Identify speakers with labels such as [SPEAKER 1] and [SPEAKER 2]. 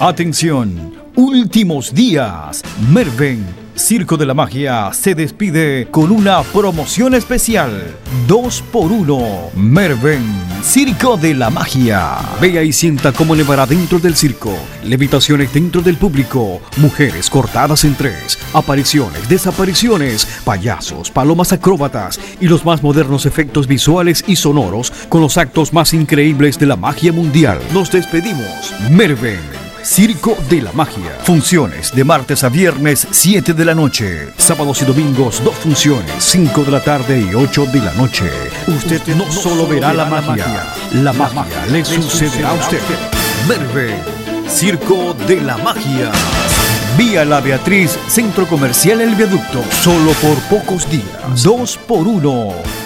[SPEAKER 1] Atención, últimos días. Merven, Circo de la Magia, se despide con una promoción especial. 2 por 1 Merven, Circo de la Magia. Vea y sienta cómo elevará dentro del circo. Levitaciones dentro del público. Mujeres cortadas en tres. Apariciones, desapariciones. Payasos, palomas acróbatas. Y los más modernos efectos visuales y sonoros con los actos más increíbles de la magia mundial. Nos despedimos. Merven. Circo de la Magia. Funciones de martes a viernes 7 de la noche. Sábados y domingos dos funciones, 5 de la tarde y 8 de la noche. Usted no solo verá la magia, la magia le sucederá a usted. Merve, Circo de la Magia. Vía La Beatriz, Centro Comercial El Viaducto. Solo por pocos días. 2 por 1